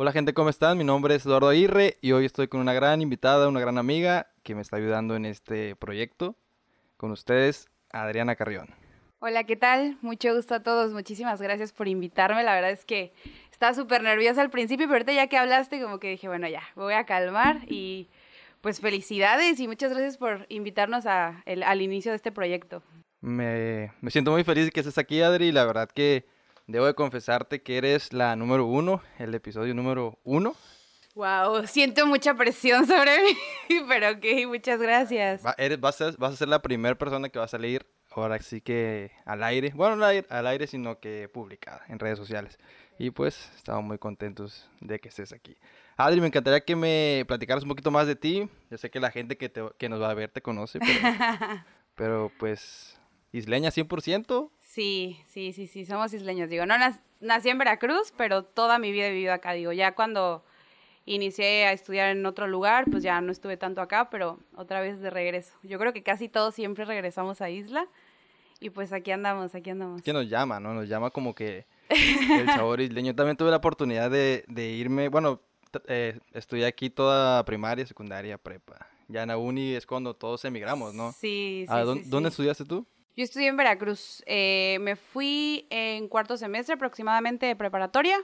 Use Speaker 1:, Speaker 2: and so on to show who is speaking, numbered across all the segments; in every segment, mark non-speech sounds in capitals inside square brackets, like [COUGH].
Speaker 1: Hola gente, ¿cómo están? Mi nombre es Eduardo Aguirre y hoy estoy con una gran invitada, una gran amiga que me está ayudando en este proyecto. Con ustedes, Adriana Carrión.
Speaker 2: Hola, ¿qué tal? Mucho gusto a todos. Muchísimas gracias por invitarme. La verdad es que estaba súper nerviosa al principio, pero ahorita ya que hablaste, como que dije, bueno, ya, voy a calmar y pues felicidades y muchas gracias por invitarnos a al inicio de este proyecto.
Speaker 1: Me, me siento muy feliz de que estés aquí, Adri. La verdad que Debo de confesarte que eres la número uno, el episodio número uno.
Speaker 2: Wow, siento mucha presión sobre [LAUGHS] mí, pero ok, muchas gracias.
Speaker 1: eres, vas, a, vas a ser la primera persona que va a salir ahora sí que al aire, bueno, no al aire, sino que publicada en redes sociales. Y pues estamos muy contentos de que estés aquí. Adri, me encantaría que me platicaras un poquito más de ti. Yo sé que la gente que, te, que nos va a ver te conoce, pero, [LAUGHS] pero pues isleña 100%.
Speaker 2: Sí, sí, sí, sí, somos isleños. Digo, no nací en Veracruz, pero toda mi vida he vivido acá. Digo, ya cuando inicié a estudiar en otro lugar, pues ya no estuve tanto acá, pero otra vez de regreso. Yo creo que casi todos siempre regresamos a Isla y pues aquí andamos, aquí andamos.
Speaker 1: Que nos llama, ¿no? Nos llama como que [LAUGHS] el sabor isleño. También tuve la oportunidad de, irme, bueno, eh, estudié aquí toda primaria, secundaria, prepa. Ya en la uni es cuando todos emigramos, ¿no?
Speaker 2: Sí,
Speaker 1: sí, sí ¿Dónde estudiaste tú?
Speaker 2: Yo estudié en Veracruz. Eh, me fui en cuarto semestre aproximadamente de preparatoria.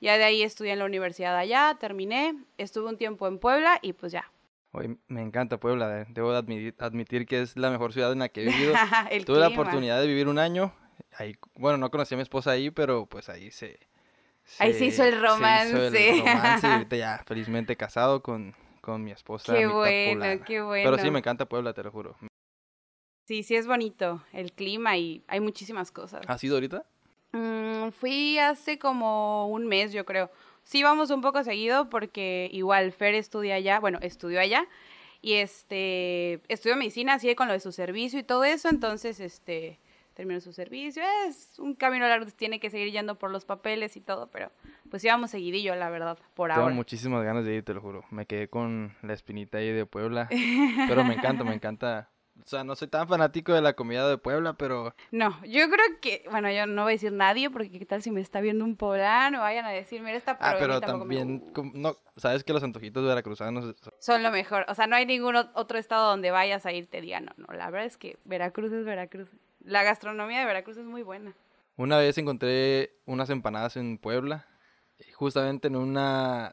Speaker 2: Ya de ahí estudié en la universidad allá, terminé. Estuve un tiempo en Puebla y pues ya.
Speaker 1: Hoy me encanta Puebla. Debo admitir, admitir, que es la mejor ciudad en la que he vivido. [LAUGHS] Tuve la oportunidad de vivir un año. Ahí, bueno, no conocí a mi esposa ahí, pero pues ahí se...
Speaker 2: ahí se hizo el romance.
Speaker 1: Se hizo el [LAUGHS] romance y ahorita ya felizmente casado con, con mi esposa.
Speaker 2: Qué bueno, qué bueno.
Speaker 1: Pero sí, me encanta Puebla, te lo juro.
Speaker 2: Sí, sí es bonito el clima y hay muchísimas cosas.
Speaker 1: ¿Has ido ahorita?
Speaker 2: Mm, fui hace como un mes, yo creo. Sí, vamos un poco seguido porque igual Fer estudia allá, bueno, estudió allá y este estudió medicina, así con lo de su servicio y todo eso, entonces este terminó su servicio. Es un camino largo, tiene que seguir yendo por los papeles y todo, pero pues íbamos seguidillo, la verdad, por
Speaker 1: ahora.
Speaker 2: Tengo
Speaker 1: muchísimas ganas de ir, te lo juro. Me quedé con la espinita ahí de Puebla, [LAUGHS] pero me encanta, me encanta o sea, no soy tan fanático de la comida de Puebla, pero...
Speaker 2: No, yo creo que, bueno, yo no voy a decir nadie, porque qué tal si me está viendo un poblano, vayan a decir, mira esta
Speaker 1: Ah, pero también, no, sabes que los antojitos veracruzanos...
Speaker 2: Son lo mejor, o sea, no hay ningún otro estado donde vayas a ir te digan, no, no, la verdad es que Veracruz es Veracruz. La gastronomía de Veracruz es muy buena.
Speaker 1: Una vez encontré unas empanadas en Puebla, justamente en una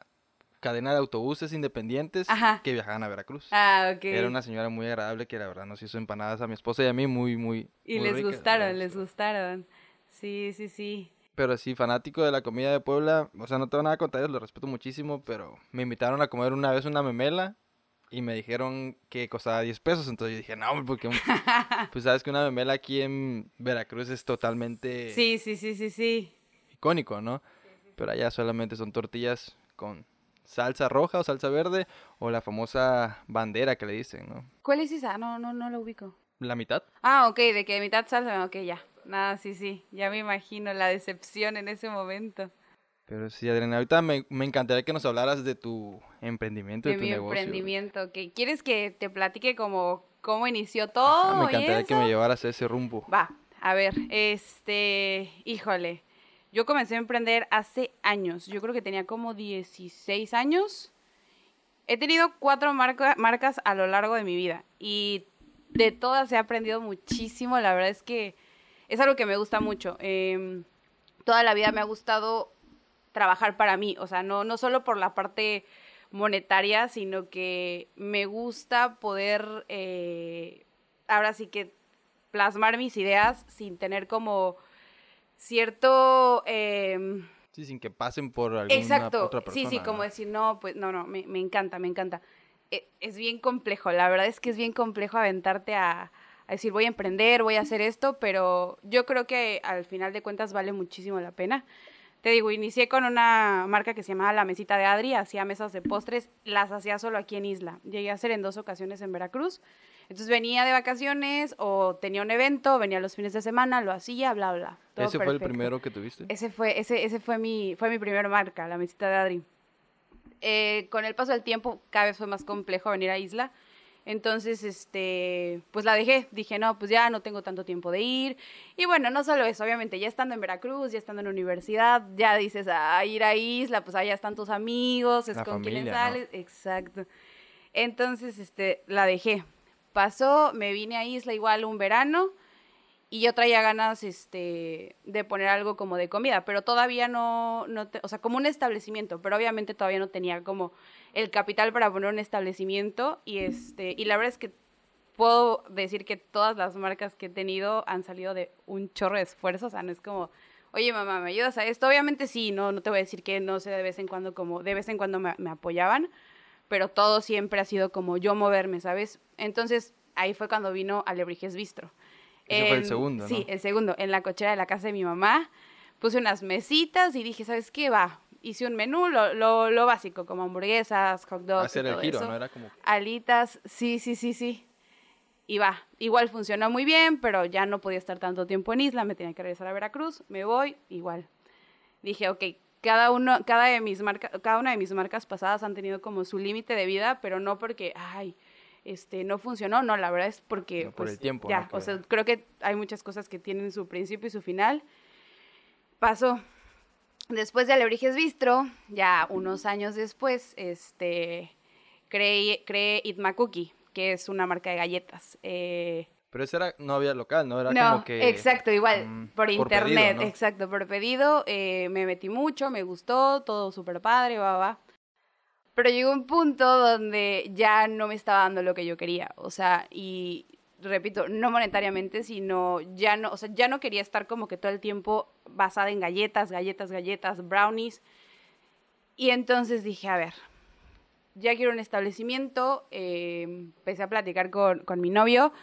Speaker 1: cadena de autobuses independientes que viajaban a Veracruz.
Speaker 2: Ah, ok.
Speaker 1: Era una señora muy agradable que la verdad nos hizo empanadas a mi esposa y a mí muy, muy...
Speaker 2: Y les gustaron, les gustaron. Sí, sí, sí.
Speaker 1: Pero sí, fanático de la comida de Puebla, o sea, no tengo nada contra ellos, lo respeto muchísimo, pero me invitaron a comer una vez una memela y me dijeron que costaba 10 pesos, entonces yo dije, no, porque [LAUGHS] pues sabes que una memela aquí en Veracruz es totalmente...
Speaker 2: Sí, sí, sí, sí, sí.
Speaker 1: Icónico, ¿no? Pero allá solamente son tortillas con salsa roja o salsa verde o la famosa bandera que le dicen, ¿no?
Speaker 2: ¿Cuál es esa? No, no, no lo ubico.
Speaker 1: ¿La mitad?
Speaker 2: Ah, ok, de que mitad salsa, ok, ya. Nada, sí, sí, ya me imagino la decepción en ese momento.
Speaker 1: Pero sí, Adriana, ahorita me, encantaría que nos hablaras de tu emprendimiento, de, de tu mi
Speaker 2: emprendimiento, ok. ¿Quieres que te platique como cómo inició todo?
Speaker 1: me encantaría que me llevaras a ese rumbo.
Speaker 2: Va, a ver, este, híjole, yo comencé a emprender hace años, yo creo que tenía como 16 años. He tenido cuatro marcas a lo largo de mi vida y de todas he aprendido muchísimo. La verdad es que es algo que me gusta mucho. Em, toda la vida me ha gustado trabajar para mí, o sea, no, no solo por la parte monetaria, sino que me gusta poder, eh, ahora sí que plasmar mis ideas sin tener como cierto... Em,
Speaker 1: sí, sin que pasen por alguna exacto, otra persona.
Speaker 2: Sí, sí, como decir, no, pues no, no, me, encanta, me encanta. E, es bien complejo, la verdad es que es bien complejo aventarte a, decir, voy a emprender, voy a hacer esto, pero yo creo que al final de cuentas vale muchísimo la pena. Te digo, inicié con una marca que se llamaba La Mesita de Adri, hacía mesas de postres, las hacía solo aquí en Isla. Llegué a hacer en dos ocasiones en Veracruz entonces venía de vacaciones o tenía un evento, venía los fines de semana, lo hacía, bla, bla.
Speaker 1: ¿Ese fue el primero que tuviste?
Speaker 2: Ese fue, ese, ese fue mi, fue mi primera marca, la mesita de Adri. Eh, con el paso del tiempo cada vez fue más complejo venir a Isla. Entonces, este, pues la dejé. Dije, no, pues ya no tengo tanto tiempo de ir. Y bueno, no solo eso, obviamente, ya estando en Veracruz, ya estando en la universidad, ya dices, a ir a Isla, pues allá están tus amigos, es
Speaker 1: La
Speaker 2: con quienes
Speaker 1: familia, ¿no?
Speaker 2: sales. Exacto. Entonces, este, la dejé. Pasó, me vine a Isla igual un verano y yo traía ganas, este, de poner algo como de comida, pero todavía no, no te- o sea, como un establecimiento, pero obviamente todavía no tenía como el capital para poner un establecimiento y este, y la verdad es que puedo decir que todas las marcas que he tenido han salido de un chorro de esfuerzo, o sea, no es como, oye mamá, ¿me ayudas a esto? Obviamente sí, no, no te voy a decir que no sé de vez en cuando como, de vez en cuando me, me apoyaban, pero todo siempre ha sido como yo moverme, ¿sabes? Entonces ahí fue cuando vino Alebrijes Bistro.
Speaker 1: Ese fue el
Speaker 2: En-
Speaker 1: segundo,
Speaker 2: Sí,
Speaker 1: ¿no?
Speaker 2: el segundo, en la cochera de la casa de mi mamá. Puse unas mesitas y dije, ¿sabes qué? Va, hice un menú, lo, lo, lo básico, como hamburguesas, hot dogs. y
Speaker 1: Hacer el
Speaker 2: todo
Speaker 1: giro,
Speaker 2: eso.
Speaker 1: ¿no? Era como...
Speaker 2: Alitas, sí, sí, sí, sí. Y va, igual funcionó muy bien, pero ya no podía estar tanto tiempo en Isla, me tenía que regresar a Veracruz, me voy, igual. Dije, ok, cada uno, cada de mis marcas, cada una de mis marcas pasadas han tenido como su límite de vida, pero no porque, ay, este, no funcionó, no, la verdad es porque,
Speaker 1: No, por
Speaker 2: pues,
Speaker 1: el tiempo,
Speaker 2: ya,
Speaker 1: ¿no?
Speaker 2: O sea, creo que hay muchas cosas que tienen su principio y su final. Pasó. Después de Alebrijes Bistro, ya unos años después, este, creé, creé Itma Cookie, que es una marca de galletas. Eh,
Speaker 1: Pero ese era, no había local, ¿no? Era
Speaker 2: no,
Speaker 1: como que...
Speaker 2: exacto, igual,
Speaker 1: mm,
Speaker 2: por
Speaker 1: por
Speaker 2: internet,
Speaker 1: pedido, ¿no?
Speaker 2: exacto, por pedido, eh, me metí mucho, me gustó, todo súper padre, va, va. Pero llegó un punto donde ya no me estaba dando lo que yo quería, o sea, y repito, no monetariamente, sino ya no, o sea, ya no quería estar como que todo el tiempo basada en galletas, galletas, galletas, brownies. Y entonces dije, a ver, ya quiero un establecimiento, eh, empecé a platicar con, con mi novio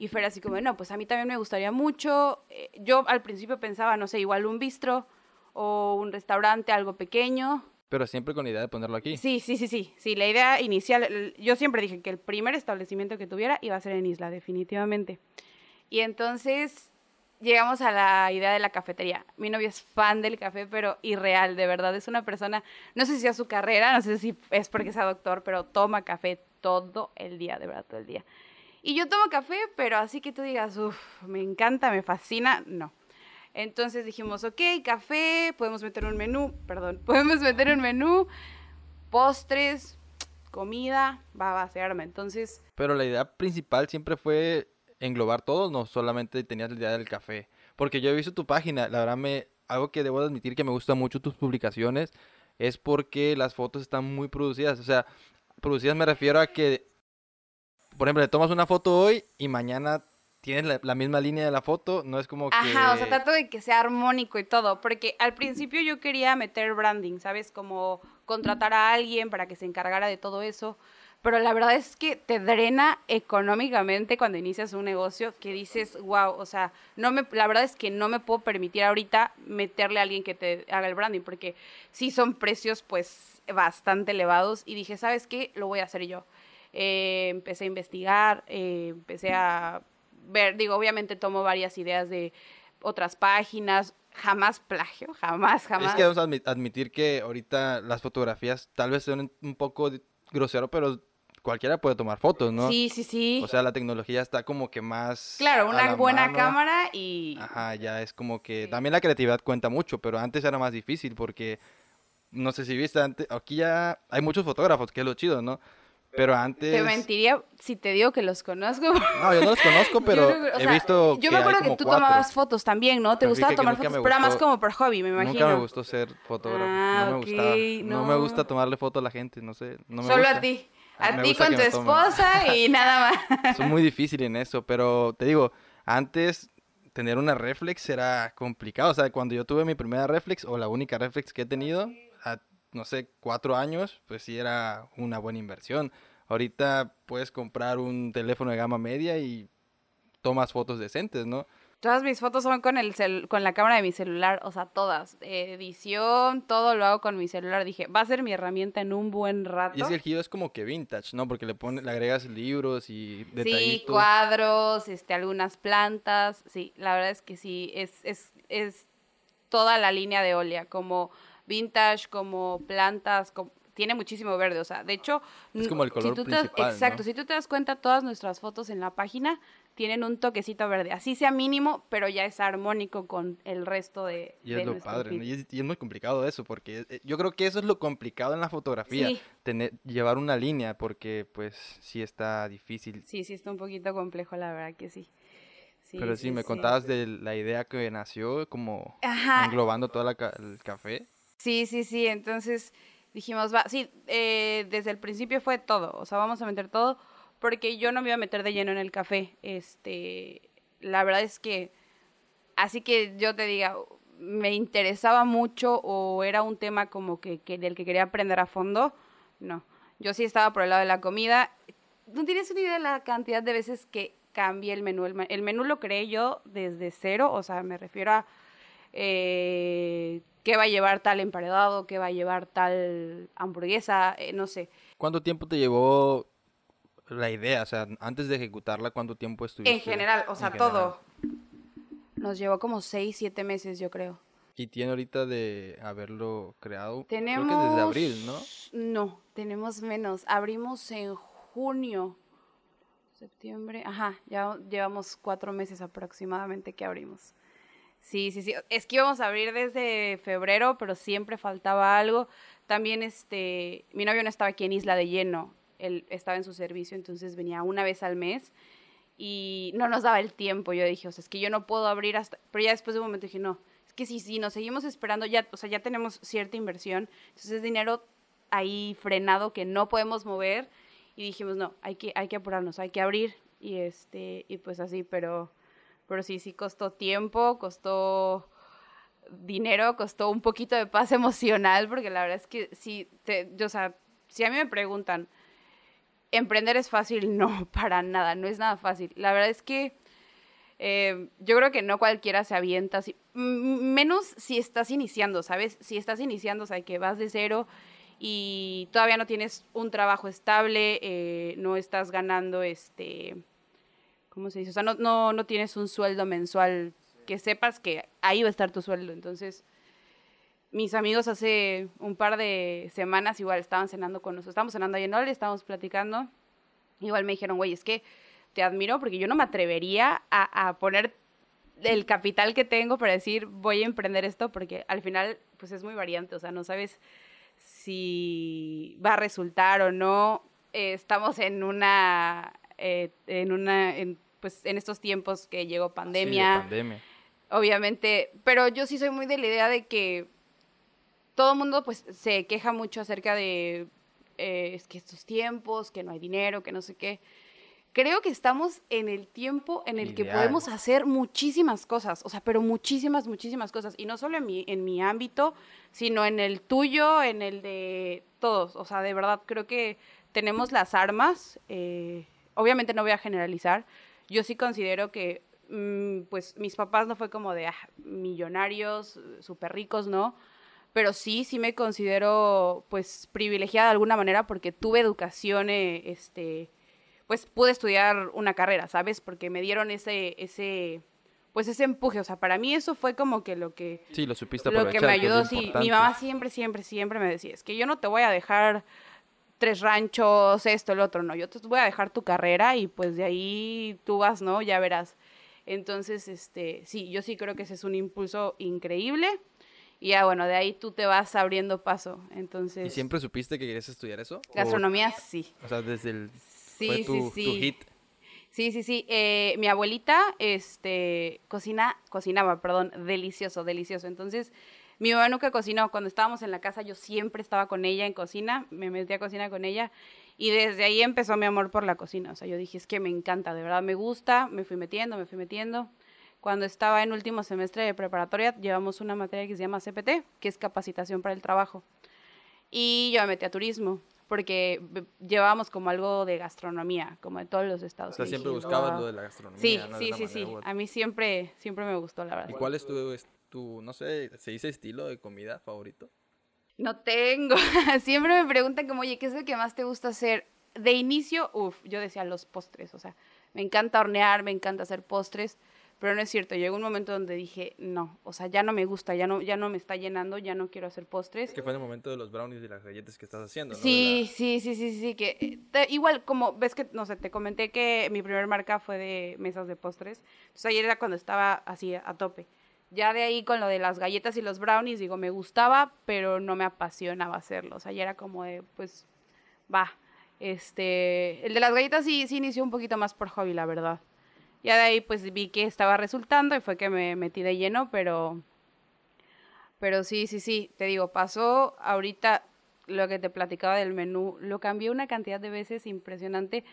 Speaker 2: y fue así como, no, pues a mí también me gustaría mucho. Eh, yo al principio pensaba, no sé, igual un bistro o un restaurante, algo pequeño.
Speaker 1: Pero siempre con la idea de ponerlo aquí.
Speaker 2: Sí, sí, sí, sí. Sí, la idea inicial, yo siempre dije que el primer establecimiento que tuviera iba a ser en Isla, definitivamente. Y entonces llegamos a la idea de la cafetería. Mi novio es fan del café, pero irreal, de verdad. Es una persona, no sé si es su carrera, no sé si es porque sea doctor, pero toma café todo el día, de verdad, todo el día. Y yo tomo café, pero así que tú digas, uff, me encanta, me fascina, no. Entonces dijimos, ok, café, podemos meter un menú, perdón, [LAUGHS] podemos meter un menú, postres, comida, va, va, se arma. Entonces,
Speaker 1: Pero la idea principal siempre fue englobar todo, no solamente tenías la idea del café. Porque yo he visto tu página, la verdad me, algo que debo de admitir que me gusta mucho tus publicaciones es porque las fotos están muy producidas. O sea, producidas me refiero a que, por ejemplo, le tomas una foto hoy y mañana tienes la, la misma línea de la foto, no es como que...
Speaker 2: Ajá, o sea, trato de que sea armónico y todo, porque al principio yo quería meter branding, ¿sabes? Como contratar a alguien para que se encargara de todo eso, pero la verdad es que te drena económicamente cuando inicias un negocio que dices, wow, o sea, no me, la verdad es que no me puedo permitir ahorita meterle a alguien que te haga el branding, porque sí son precios pues bastante elevados y dije, ¿sabes qué? Lo voy a hacer yo. Eh, empecé a investigar, eh, empecé a ver, digo, obviamente tomo varias ideas de otras páginas, jamás plagio, [LAUGHS] jamás, jamás.
Speaker 1: Es que vamos a admi- admitir que ahorita las fotografías tal vez sean un poco grosero, pero cualquiera puede tomar fotos, ¿no?
Speaker 2: Sí, sí, sí.
Speaker 1: O sea, la tecnología está como que más...
Speaker 2: claro, una buena
Speaker 1: mano.
Speaker 2: cámara y...
Speaker 1: Ajá, ya es como que
Speaker 2: Sí.
Speaker 1: también la creatividad cuenta mucho, pero antes era más difícil porque no sé si viste antes, aquí ya hay muchos fotógrafos, que es lo chido, ¿no? Pero antes
Speaker 2: Te mentiría si te digo que los conozco.
Speaker 1: No, yo no los conozco, [LAUGHS] pero
Speaker 2: Yo
Speaker 1: he
Speaker 2: sea,
Speaker 1: Yo
Speaker 2: Yo me acuerdo que tú tomabas fotos también, ¿no? Te
Speaker 1: Pero
Speaker 2: gustaba
Speaker 1: que
Speaker 2: tomar fotos,
Speaker 1: me
Speaker 2: pero más como por hobby, me imagino.
Speaker 1: Nunca me gustó ser fotógrafo,
Speaker 2: Ah,
Speaker 1: no me
Speaker 2: ok,
Speaker 1: gustaba. No. me
Speaker 2: no.
Speaker 1: gusta tomarle fotos a la gente, no sé, no me
Speaker 2: Solo
Speaker 1: gusta.
Speaker 2: a ti.
Speaker 1: Ah,
Speaker 2: A
Speaker 1: me
Speaker 2: ti con
Speaker 1: que
Speaker 2: tu
Speaker 1: me
Speaker 2: esposa y [LAUGHS] nada más.
Speaker 1: Soy muy difícil en eso, pero te digo, antes tener una reflex era complicado. O sea, cuando yo tuve mi primera reflex o la única reflex que he tenido, no sé, cuatro años, pues sí era una buena inversión. Ahorita puedes comprar un teléfono de gama media y tomas fotos decentes, ¿no?
Speaker 2: Todas mis fotos son con el cel- con la cámara de mi celular, o sea, todas. Edición, todo lo hago con mi celular. Dije, va a ser mi herramienta en un buen rato.
Speaker 1: Y es que el giro es como que vintage, ¿no? Porque le, pones, le agregas libros y
Speaker 2: Sí,
Speaker 1: detallitos.
Speaker 2: cuadros, este, algunas plantas. Sí, la verdad es que sí, es, es, es toda la línea de Olia, como vintage, como plantas, como- tiene muchísimo verde, o sea, de hecho...
Speaker 1: Es como el color
Speaker 2: si tú te-
Speaker 1: principal,
Speaker 2: Exacto,
Speaker 1: ¿no?
Speaker 2: si tú te das cuenta, todas nuestras fotos en la página tienen un toquecito verde, así sea mínimo, pero ya es armónico con el resto de...
Speaker 1: Y
Speaker 2: de
Speaker 1: es lo padre, ¿no? y es, y es muy complicado eso, porque eh, yo creo que eso es lo complicado en la fotografía,
Speaker 2: Sí.
Speaker 1: tener, llevar una línea, porque pues sí está difícil.
Speaker 2: Sí, sí, está un poquito complejo, la verdad que sí. Sí,
Speaker 1: Pero sí, me contabas de la idea que nació como
Speaker 2: Ajá,
Speaker 1: englobando todo el café.
Speaker 2: Sí, sí, sí. Entonces dijimos, va, sí, eh, desde el principio fue todo. O sea, vamos a meter todo porque yo no me iba a meter de lleno en el café. Este, la verdad es que, así que yo te diga, me interesaba mucho o era un tema como que, que del que quería aprender a fondo. No, yo sí estaba por el lado de la comida. No tienes una idea de la cantidad de veces que cambié el menú. El, el menú lo creé yo desde cero, o sea, me refiero a eh, qué va a llevar tal emparedado, qué va a llevar tal hamburguesa, eh, no sé.
Speaker 1: ¿Cuánto tiempo te llevó la idea? O sea, antes de ejecutarla, ¿cuánto tiempo estuviste?
Speaker 2: En general, o sea, todo. Nos llevó como seis, siete meses, yo creo.
Speaker 1: Y tiene ahorita de haberlo creado,
Speaker 2: Tenemos...
Speaker 1: creo que desde abril, ¿no?
Speaker 2: No, tenemos menos. Abrimos en junio, septiembre, ajá, ya llevamos cuatro meses aproximadamente que abrimos. Sí, sí, sí. Es que íbamos a abrir desde febrero, pero siempre faltaba algo. También, este, mi novio no estaba aquí en Isla de Lleno. Él estaba en su servicio, entonces venía una vez al mes y no nos daba el tiempo. Yo dije, o sea, es que yo no puedo abrir hasta... Pero ya después de un momento dije, no, es que si, si nos seguimos esperando, ya, o sea, ya tenemos cierta inversión, entonces es dinero ahí frenado que no podemos mover y dijimos, no, hay que, hay que apurarnos, hay que abrir y, este, y pues así, pero, pero sí, sí costó tiempo, costó dinero, costó un poquito de paz [LAUGHS] emocional, porque la verdad es que sí, te, yo, o sea, si a mí me preguntan, ¿emprender es fácil? [LAUGHS] No, para nada, no es nada fácil. La verdad es que eh, yo creo que no cualquiera se avienta, menos si estás iniciando, ¿sabes? Si estás iniciando, o sea, que vas de cero y todavía no tienes un trabajo estable, eh, no estás ganando, este, ¿cómo se dice? O sea, no, no, no tienes un sueldo mensual que sepas que ahí va a estar tu sueldo. Entonces, mis amigos hace un par de semanas igual estaban cenando con nosotros, estábamos cenando ahí en Ole, estábamos platicando, igual me dijeron, güey, es que te admiro porque yo no me atrevería a, poner el capital que tengo para decir voy a emprender esto porque al final pues es muy variante, o sea, no sabes si va a resultar o no. Eh, estamos en una, eh, en una, pues en estos tiempos que llegó
Speaker 1: Sí, de
Speaker 2: pandemia,
Speaker 1: pandemia.
Speaker 2: obviamente, pero yo sí soy muy de la idea de que todo el mundo pues se queja mucho acerca de eh, es que estos tiempos, que no hay dinero, que no sé qué. Creo que estamos en el tiempo en el que
Speaker 1: Ideal.
Speaker 2: podemos hacer muchísimas cosas, o sea, pero muchísimas, muchísimas cosas. Y no solo en mi, en mi ámbito, sino en el tuyo, en el de todos. O sea, de verdad, creo que tenemos las armas. eh, obviamente no voy a generalizar. Yo sí considero que, mm, pues, mis papás no fue como de ah, millonarios, súper ricos, ¿no? Pero sí, sí me considero, pues, privilegiada de alguna manera porque tuve educación, eh, este, pues, pude estudiar una carrera, ¿sabes? Porque me dieron ese, ese, pues, ese empuje. O sea, para mí eso fue como que lo que
Speaker 1: Sí, lo supiste
Speaker 2: lo que me ayudó, sí. Mi mamá siempre, siempre, siempre me decía, es que yo no te voy a dejar tres ranchos, esto, el otro, no, yo te voy a dejar tu carrera y pues de ahí tú vas, ¿no? Ya verás. Entonces, este, sí, yo sí creo que ese es un impulso increíble y ya bueno, de ahí tú te vas abriendo paso. Entonces,
Speaker 1: ¿Y siempre supiste que querías estudiar eso? ¿O-
Speaker 2: gastronomía, sí.
Speaker 1: O, sea, desde el...
Speaker 2: Sí,
Speaker 1: fue
Speaker 2: sí,
Speaker 1: tu, tu
Speaker 2: sí.
Speaker 1: hit.
Speaker 2: Sí, sí, sí. Eh, mi abuelita, este, cocina, cocinaba, perdón, delicioso, delicioso. Entonces, mi mamá nunca cocinó. Cuando estábamos en la casa, yo siempre estaba con ella en cocina, me metí a cocina con ella. Y desde ahí empezó mi amor por la cocina. O sea, yo dije, es que me encanta, de verdad me gusta. Me fui metiendo, me fui metiendo. Cuando estaba en último semestre de preparatoria, llevamos una materia que se llama CPT, que es capacitación para el trabajo. Y yo me metí a turismo, porque llevábamos como algo de gastronomía, como de todos los estados.
Speaker 1: O sea, siempre
Speaker 2: dije,
Speaker 1: buscabas lo de la gastronomía.
Speaker 2: Sí, sí, sí, sí. A mí siempre, siempre me gustó, la verdad.
Speaker 1: ¿Y cuál es tu, tu, no sé, se dice estilo de comida favorito?
Speaker 2: No tengo. [LAUGHS] Siempre me preguntan como, oye, ¿qué es lo que más te gusta hacer? De inicio, uff, yo decía los postres, o sea, me encanta hornear, me encanta hacer postres, pero no es cierto. Llegó un momento donde dije, no, o sea, ya no me gusta, ya no, ya no me está llenando, ya no quiero hacer postres.
Speaker 1: Que fue en el momento de los brownies y las galletas que estás haciendo, ¿no?
Speaker 2: Sí, sí, sí, sí, sí, que eh, te- igual como ves que, no sé, te comenté que mi primer marca fue de mesas de postres. Entonces ayer era cuando estaba así a tope. Ya de ahí con lo de las galletas y los brownies, digo, me gustaba, pero no me apasionaba hacerlo. O sea, ya era como de, pues, va. Este, el de las galletas sí, sí inició un poquito más por hobby, la verdad. Ya de ahí pues vi que estaba resultando y fue que me metí de lleno, pero pero sí, sí, sí, te digo, pasó ahorita lo que te platicaba del menú, lo cambié una cantidad de veces impresionante,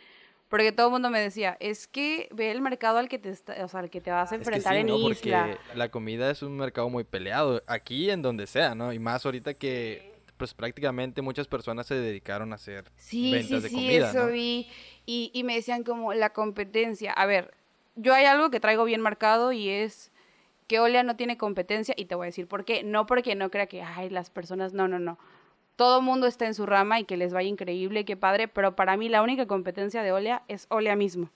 Speaker 2: porque todo el mundo me decía, es que ve el mercado al que te, está- o sea, al que te vas a
Speaker 1: Es que
Speaker 2: enfrentar
Speaker 1: sí,
Speaker 2: en
Speaker 1: ¿no?
Speaker 2: Isla.
Speaker 1: Porque la comida es un mercado muy peleado, aquí en donde sea, ¿no? Y más ahorita que pues prácticamente muchas personas se dedicaron a hacer
Speaker 2: Sí,
Speaker 1: ventas
Speaker 2: sí,
Speaker 1: de
Speaker 2: sí,
Speaker 1: comida,
Speaker 2: eso
Speaker 1: ¿no?
Speaker 2: vi. Y, y me decían como la competencia. A ver, yo hay algo que traigo bien marcado y es que Olea no tiene competencia y te voy a decir por qué. No porque no crea que, ay, las personas, no, no, no. Todo mundo está en su rama y que les vaya increíble, qué padre, pero para mí la única competencia de Olea es Olea mismo.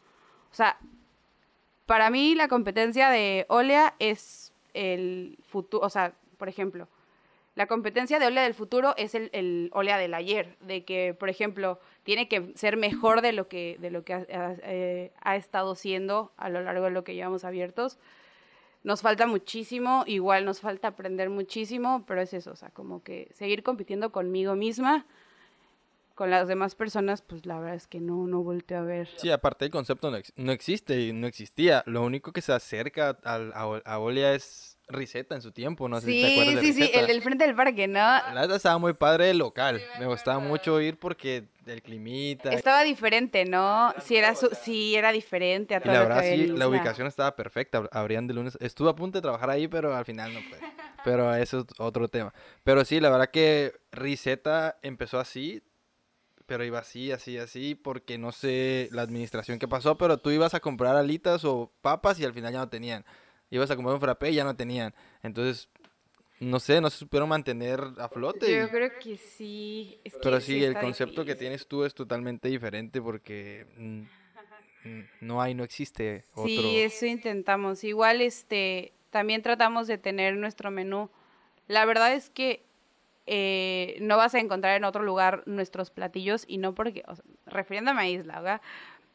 Speaker 2: O sea, para mí la competencia de Olea es el futuro, o sea, por ejemplo, la competencia de Olea del futuro es el, el Olea del ayer, de que, por ejemplo, tiene que ser mejor de lo que, de lo que ha, ha- eh, ha estado siendo a lo largo de lo que llevamos abiertos. Nos falta muchísimo, igual nos falta aprender muchísimo, pero es eso, o sea, como que seguir compitiendo conmigo misma, con las demás personas, pues la verdad es que no, no volteo a ver.
Speaker 1: Sí, aparte el concepto no, ex- no existe y no existía. Lo único que se acerca al- a, a Olia es Riseta en su tiempo, no sé si te
Speaker 2: sí,
Speaker 1: acuerdas de
Speaker 2: sí, sí, el del frente del parque, ¿no?
Speaker 1: La verdad estaba muy padre el local. Me gustaba mucho ir porque el climita.
Speaker 2: Estaba diferente, ¿no? Sí era, su, sí era diferente a
Speaker 1: Y
Speaker 2: todo
Speaker 1: la
Speaker 2: lo que
Speaker 1: verdad sí, la ubicación estaba perfecta. ab- Abrían de lunes. Estuve a punto de trabajar ahí, pero al final no pude. Pero eso es otro tema. Pero sí, la verdad que Riseta empezó así, pero iba así, así, así, porque no sé la administración que pasó, pero tú ibas a comprar alitas o papas y al final ya no tenían. Ibas a comprar un frappé y ya no tenían. Entonces, no sé, no se supieron mantener a flote.
Speaker 2: Yo creo que sí. es que
Speaker 1: Pero sí, el concepto que tienes tú es totalmente diferente porque mm, no hay, no existe otro.
Speaker 2: Sí, eso intentamos. Igual, este, también tratamos de tener nuestro menú. La verdad es que eh, no vas a encontrar en otro lugar nuestros platillos y no porque, o sea, refiriéndome a Isla, ¿verdad?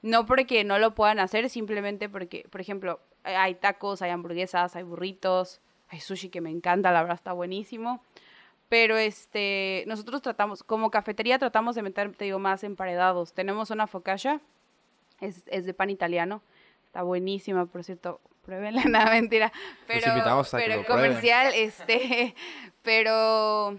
Speaker 2: No porque no lo puedan hacer, simplemente porque, por ejemplo, hay tacos, hay hamburguesas, hay burritos, hay sushi que me encanta, la verdad está buenísimo. Pero este, nosotros tratamos, como cafetería tratamos de meter, te digo, más emparedados. Tenemos una focaccia, es, es de pan italiano, está buenísima, por cierto, pruébenla, [LAUGHS] nada, mentira. Pero, pero
Speaker 1: lo prueben.
Speaker 2: comercial, este, [LAUGHS] pero,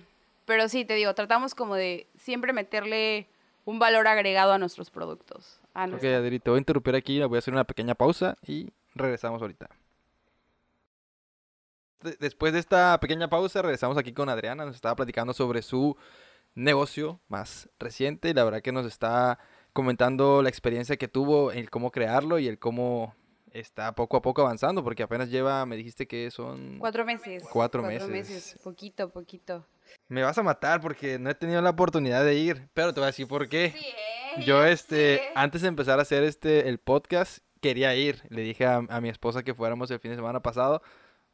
Speaker 2: pero sí, te digo, tratamos como de siempre meterle un valor agregado a nuestros productos. a
Speaker 1: Ok,
Speaker 2: nuestra-
Speaker 1: Adri, te voy a interrumpir aquí, voy a hacer una pequeña pausa y regresamos ahorita. De- Después de esta pequeña pausa, regresamos aquí con Adriana, nos estaba platicando sobre su negocio más reciente y la verdad que nos está comentando la experiencia que tuvo, el cómo crearlo y el cómo está poco a poco avanzando, porque apenas lleva, me dijiste que son...
Speaker 2: Cuatro meses.
Speaker 1: Cuatro meses.
Speaker 2: Poquito, poquito.
Speaker 1: Me vas a matar porque no he tenido la oportunidad de ir, pero te voy a decir por qué.
Speaker 2: ¿eh?
Speaker 1: Yo, este, antes de empezar a hacer este, el podcast, quería ir. Le dije a, a mi esposa que fuéramos el fin de semana pasado,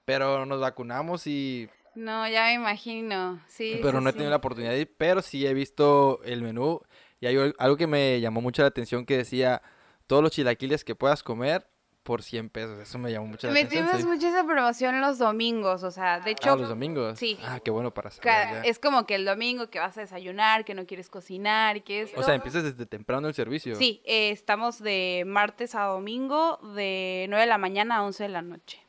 Speaker 1: pero nos vacunamos y...
Speaker 2: No, ya me imagino. Sí.
Speaker 1: pero
Speaker 2: sí,
Speaker 1: no he
Speaker 2: sí.
Speaker 1: tenido la oportunidad de ir, pero sí he visto el menú y hay al- algo que me llamó mucho la atención que decía, todos los chilaquiles que puedas comer por 100 pesos. Eso me llamó mucho la atención.
Speaker 2: Metimos
Speaker 1: sí.
Speaker 2: mucho esa promoción los domingos, o sea, de hecho,
Speaker 1: Ah, los domingos.
Speaker 2: sí.
Speaker 1: Ah, qué bueno para saber. ya.
Speaker 2: es como que el domingo que vas a desayunar, que no quieres cocinar, que esto.
Speaker 1: O sea, empiezas desde temprano el servicio.
Speaker 2: Sí, eh, estamos de martes a domingo, de 9 de la mañana a 11 de la noche.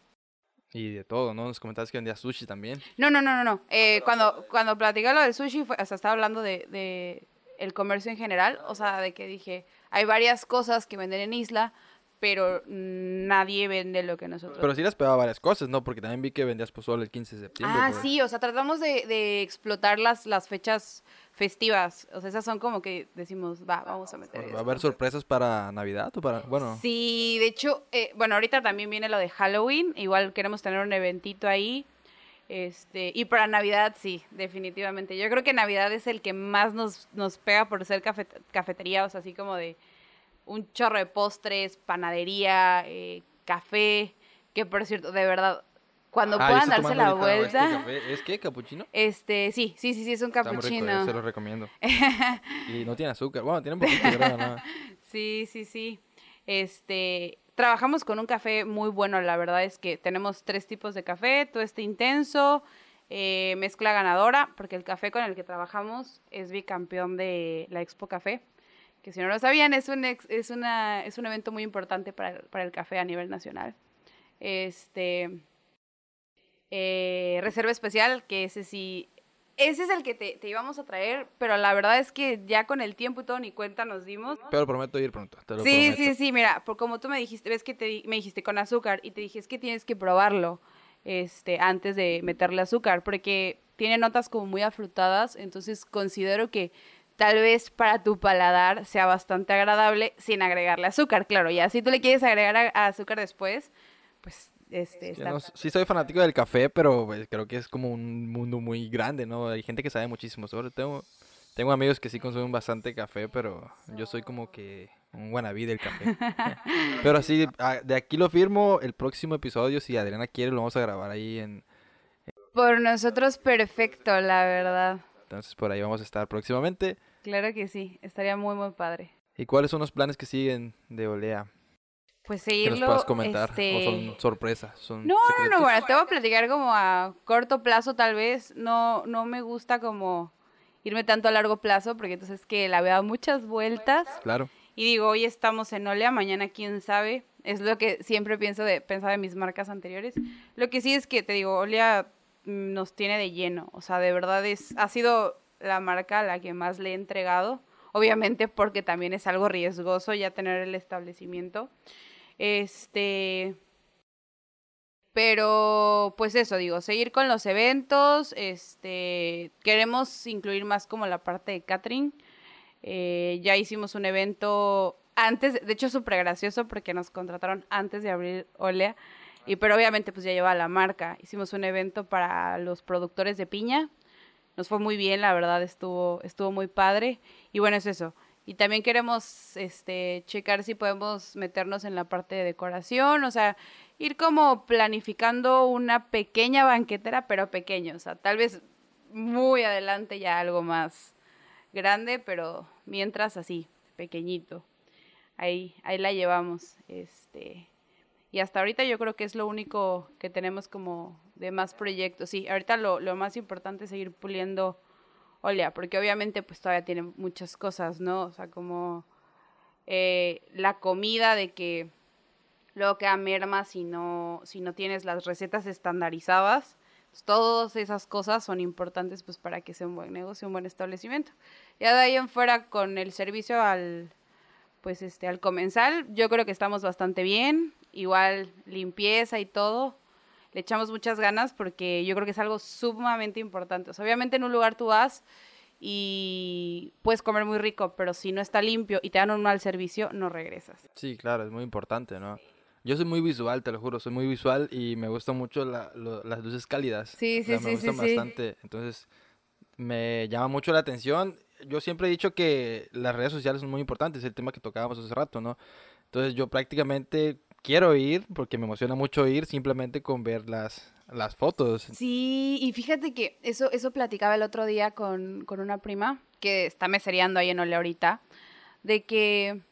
Speaker 1: Y de todo, ¿no? Nos comentabas que vendía sushi también.
Speaker 2: No, no, no, no, no. Eh, cuando, cuando platicé lo del sushi, fue, o sea, estaba hablando de, de el comercio en general, o sea, de que dije, hay varias cosas que venden en Isla, pero nadie vende lo que nosotros
Speaker 1: Pero sí les pegaba varias cosas, ¿no? Porque también vi que vendías pozole el 15 de septiembre.
Speaker 2: Ah, sí, o sea, tratamos de, de explotar las, las fechas festivas. O sea, esas son como que decimos, va, vamos a meter
Speaker 1: ¿Va a haber sorpresas para Navidad o para...? Bueno,
Speaker 2: Sí, de hecho, eh, bueno, ahorita también viene lo de Halloween. Igual queremos tener un eventito ahí. Este, y para Navidad, sí, definitivamente. Yo creo que Navidad es el que más nos, nos pega por ser cafet- cafetería, o sea, así como de un chorro de postres, panadería, eh, café. Que por cierto, de verdad, cuando
Speaker 1: Ah,
Speaker 2: puedan darse la
Speaker 1: ahorita
Speaker 2: vuelta.
Speaker 1: este café. ¿Es qué? ¿Capuchino?
Speaker 2: Este, sí, sí, sí, sí, es un
Speaker 1: rico,
Speaker 2: capuchino.
Speaker 1: eh, se lo recomiendo. [LAUGHS] y no tiene azúcar. Bueno, tiene un poquito, creo, ¿no? [LAUGHS]
Speaker 2: Sí, sí, sí. Este, trabajamos con un café muy bueno, la verdad es que tenemos tres tipos de café, todo este intenso, eh, mezcla ganadora, porque el café con el que trabajamos es bicampeón de la Expo Café, que si no lo sabían, es un, ex- es una, es un evento muy importante para, el- para el café a nivel nacional. Este, eh, reserva especial, que ese sí, ese es el que te, te íbamos a traer, pero la verdad es que ya con el tiempo y todo ni cuenta nos dimos.
Speaker 1: Pero prometo ir pronto. Te lo
Speaker 2: Sí,
Speaker 1: prometo.
Speaker 2: sí, sí, mira, por como tú me dijiste, ves que te, me dijiste con azúcar y te dije es que tienes que probarlo este, antes de meterle azúcar, porque tiene notas como muy afrutadas, entonces considero que tal vez para tu paladar sea bastante agradable sin agregarle azúcar, claro, ya si tú le quieres agregar a- a azúcar después, pues este, está...
Speaker 1: no- sí soy fanático del café, pero pues, creo que es como un mundo muy grande, ¿no? Hay gente que sabe muchísimo sobre. Tengo, tengo amigos que sí consumen bastante café, pero yo soy como que un guanabí del café. [LAUGHS] pero sí, ah, de aquí lo firmo. El próximo episodio, si Adriana quiere, lo vamos a grabar ahí en...
Speaker 2: Por nosotros perfecto, la verdad.
Speaker 1: Entonces por ahí vamos a estar próximamente.
Speaker 2: Claro que sí, estaría muy, muy padre.
Speaker 1: ¿Y cuáles son los planes que siguen de Olea?
Speaker 2: Pues
Speaker 1: Que
Speaker 2: seguirlo.
Speaker 1: nos puedas comentar.
Speaker 2: este...
Speaker 1: ¿O son sorpresas? ¿Son
Speaker 2: No, no, no,
Speaker 1: secretos?
Speaker 2: bueno, te voy a platicar como a corto plazo tal vez. No, no me gusta como irme tanto a largo plazo porque entonces que la veo muchas vueltas
Speaker 1: Claro.
Speaker 2: y digo, hoy estamos en Olea, mañana quién sabe. Es lo que siempre pienso de pensaba de mis marcas anteriores. Lo que sí es que te digo, Olea nos tiene de lleno, o sea, de verdad es ha sido la marca a la que más le he entregado, obviamente porque también es algo riesgoso ya tener el establecimiento. Este, pero, pues eso, digo, seguir con los eventos, este, queremos incluir más como la parte de catering. Eh, ya hicimos un evento antes, de hecho súper gracioso porque nos contrataron antes de abrir Olea, y pero obviamente pues ya lleva la marca. Hicimos un evento para los productores de piña, nos fue muy bien, la verdad estuvo, estuvo muy padre, y bueno, es eso. Y también queremos este, checar si podemos meternos en la parte de decoración, o sea, ir como planificando una pequeña banquetera, pero pequeño, o sea, tal vez muy adelante ya algo más grande, pero mientras así, pequeñito. Ahí, ahí la llevamos. Este, y hasta ahorita yo creo que es lo único que tenemos como de más proyectos. Sí, ahorita lo, lo más importante es seguir puliendo Olea, porque obviamente pues todavía tiene muchas cosas, ¿no? O sea, como eh, la comida de que luego queda merma si no, si no tienes las recetas estandarizadas. Pues, todas esas cosas son importantes pues para que sea un buen negocio, un buen establecimiento. Ya de ahí en fuera con el servicio al pues este al comensal, yo creo que estamos bastante bien, igual limpieza y todo. Le echamos muchas ganas porque yo creo que es algo sumamente importante. O sea, obviamente en un lugar tú vas y puedes comer muy rico, pero si no está limpio y te dan un mal servicio, no regresas.
Speaker 1: Sí, claro, es muy importante, ¿no? Yo soy muy visual, te lo juro, soy muy visual y me gustan mucho la- lo- las luces cálidas.
Speaker 2: Sí,
Speaker 1: O sea,
Speaker 2: sí,
Speaker 1: me
Speaker 2: sí, sí,
Speaker 1: gustan
Speaker 2: sí.
Speaker 1: bastante. Entonces, me llama mucho la atención. Yo siempre he dicho que las redes sociales son muy importantes, el tema que tocábamos hace rato, ¿no? Entonces, yo prácticamente quiero ir, porque me emociona mucho ir, simplemente con ver las, las fotos.
Speaker 2: Sí, y fíjate que eso, eso platicaba el otro día con, con una prima que está mesereando ahí en Ole ahorita, de que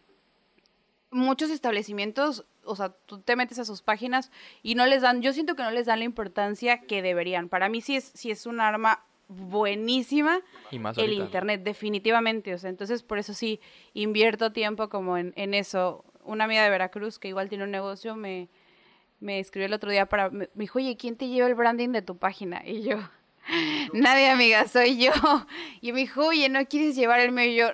Speaker 2: muchos establecimientos, o sea, tú te metes a sus páginas y no les dan, yo siento que no les dan la importancia que deberían. Para mí sí es, sí es un arma buenísima
Speaker 1: Y más
Speaker 2: el internet, definitivamente. O sea, entonces por eso sí invierto tiempo como en, en eso. Una amiga de Veracruz que igual tiene un negocio me, me escribió el otro día para, me, dijo, oye, ¿quién te lleva el branding de tu página? Y yo, [LAUGHS] nadie amiga, soy yo. Y me dijo, oye, ¿no quieres llevar el mío? Y yo,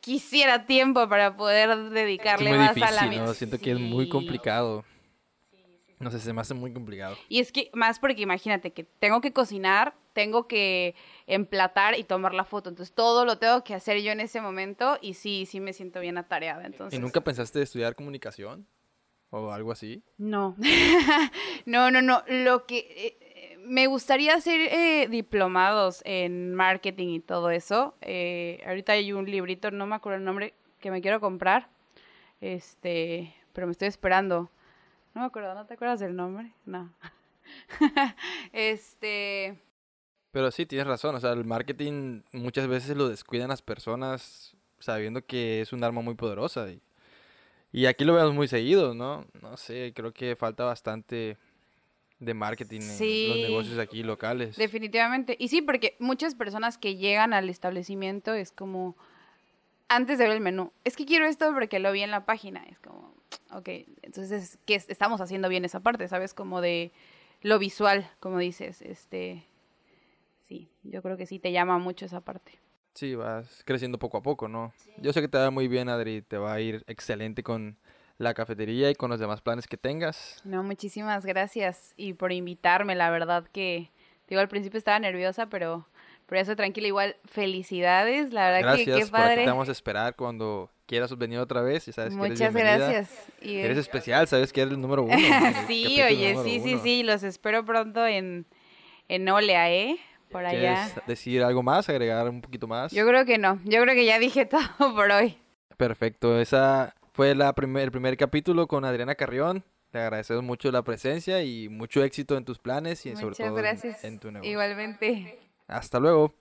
Speaker 2: quisiera tiempo para poder
Speaker 1: Es
Speaker 2: dedicarle
Speaker 1: muy
Speaker 2: más
Speaker 1: difícil,
Speaker 2: a la
Speaker 1: ¿no? Siento que es muy complicado. No sé, se me hace muy complicado.
Speaker 2: Y es que más porque imagínate que tengo que cocinar, tengo que emplatar y tomar la foto. Entonces todo lo tengo que hacer yo en ese momento y sí, sí me siento bien atareada. Entonces,
Speaker 1: ¿Y nunca pensaste estudiar comunicación? ¿O algo así?
Speaker 2: No. [LAUGHS] no, no, no. Lo que eh, me gustaría hacer eh, diplomados en marketing y todo eso. Eh, ahorita hay un librito, no me acuerdo el nombre, que me quiero comprar. Este, pero me estoy esperando. No me acuerdo, ¿no te acuerdas del nombre? No. [LAUGHS] este...
Speaker 1: Pero sí, tienes razón, o sea, el marketing muchas veces lo descuidan las personas sabiendo que es un arma muy poderosa. Y, y aquí lo vemos muy seguido, ¿no? No sé, creo que falta bastante de marketing en los negocios aquí locales.
Speaker 2: Definitivamente. Y sí, porque muchas personas que llegan al establecimiento es como, antes de ver el menú, es que quiero esto porque lo vi en la página. Es como, ok, entonces, ¿qué es- estamos haciendo bien esa parte? ¿Sabes? Como de lo visual, como dices. Este, sí, yo creo que sí te llama mucho esa parte.
Speaker 1: Sí, vas creciendo poco a poco, ¿no? Yo sé que te va muy bien, Adri, te va a ir excelente con la cafetería y con los demás planes que tengas.
Speaker 2: No, muchísimas gracias y por invitarme. La verdad que, digo, al principio estaba nerviosa, pero, pero ya estoy tranquila. Igual, felicidades. La verdad que
Speaker 1: Gracias,
Speaker 2: qué padre.
Speaker 1: te vamos a esperar cuando quieras venir otra vez y sabes que eres
Speaker 2: gracias. Y,
Speaker 1: Eres especial, sabes que eres el número uno. [LAUGHS]
Speaker 2: sí, oye, sí, sí,
Speaker 1: uno.
Speaker 2: sí. Los espero pronto en, en Olea, ¿eh? Por allá.
Speaker 1: ¿Quieres decir algo más, agregar un poquito más?
Speaker 2: Yo creo que no. Yo creo que ya dije [LAUGHS] todo por hoy.
Speaker 1: Perfecto, esa fue la primer, el primer capítulo con Adriana Carrión. Le agradecemos mucho la presencia y mucho éxito en tus planes y sobre
Speaker 2: Muchas
Speaker 1: todo en-
Speaker 2: gracias.
Speaker 1: en tu negocio.
Speaker 2: Igualmente.
Speaker 1: Hasta luego.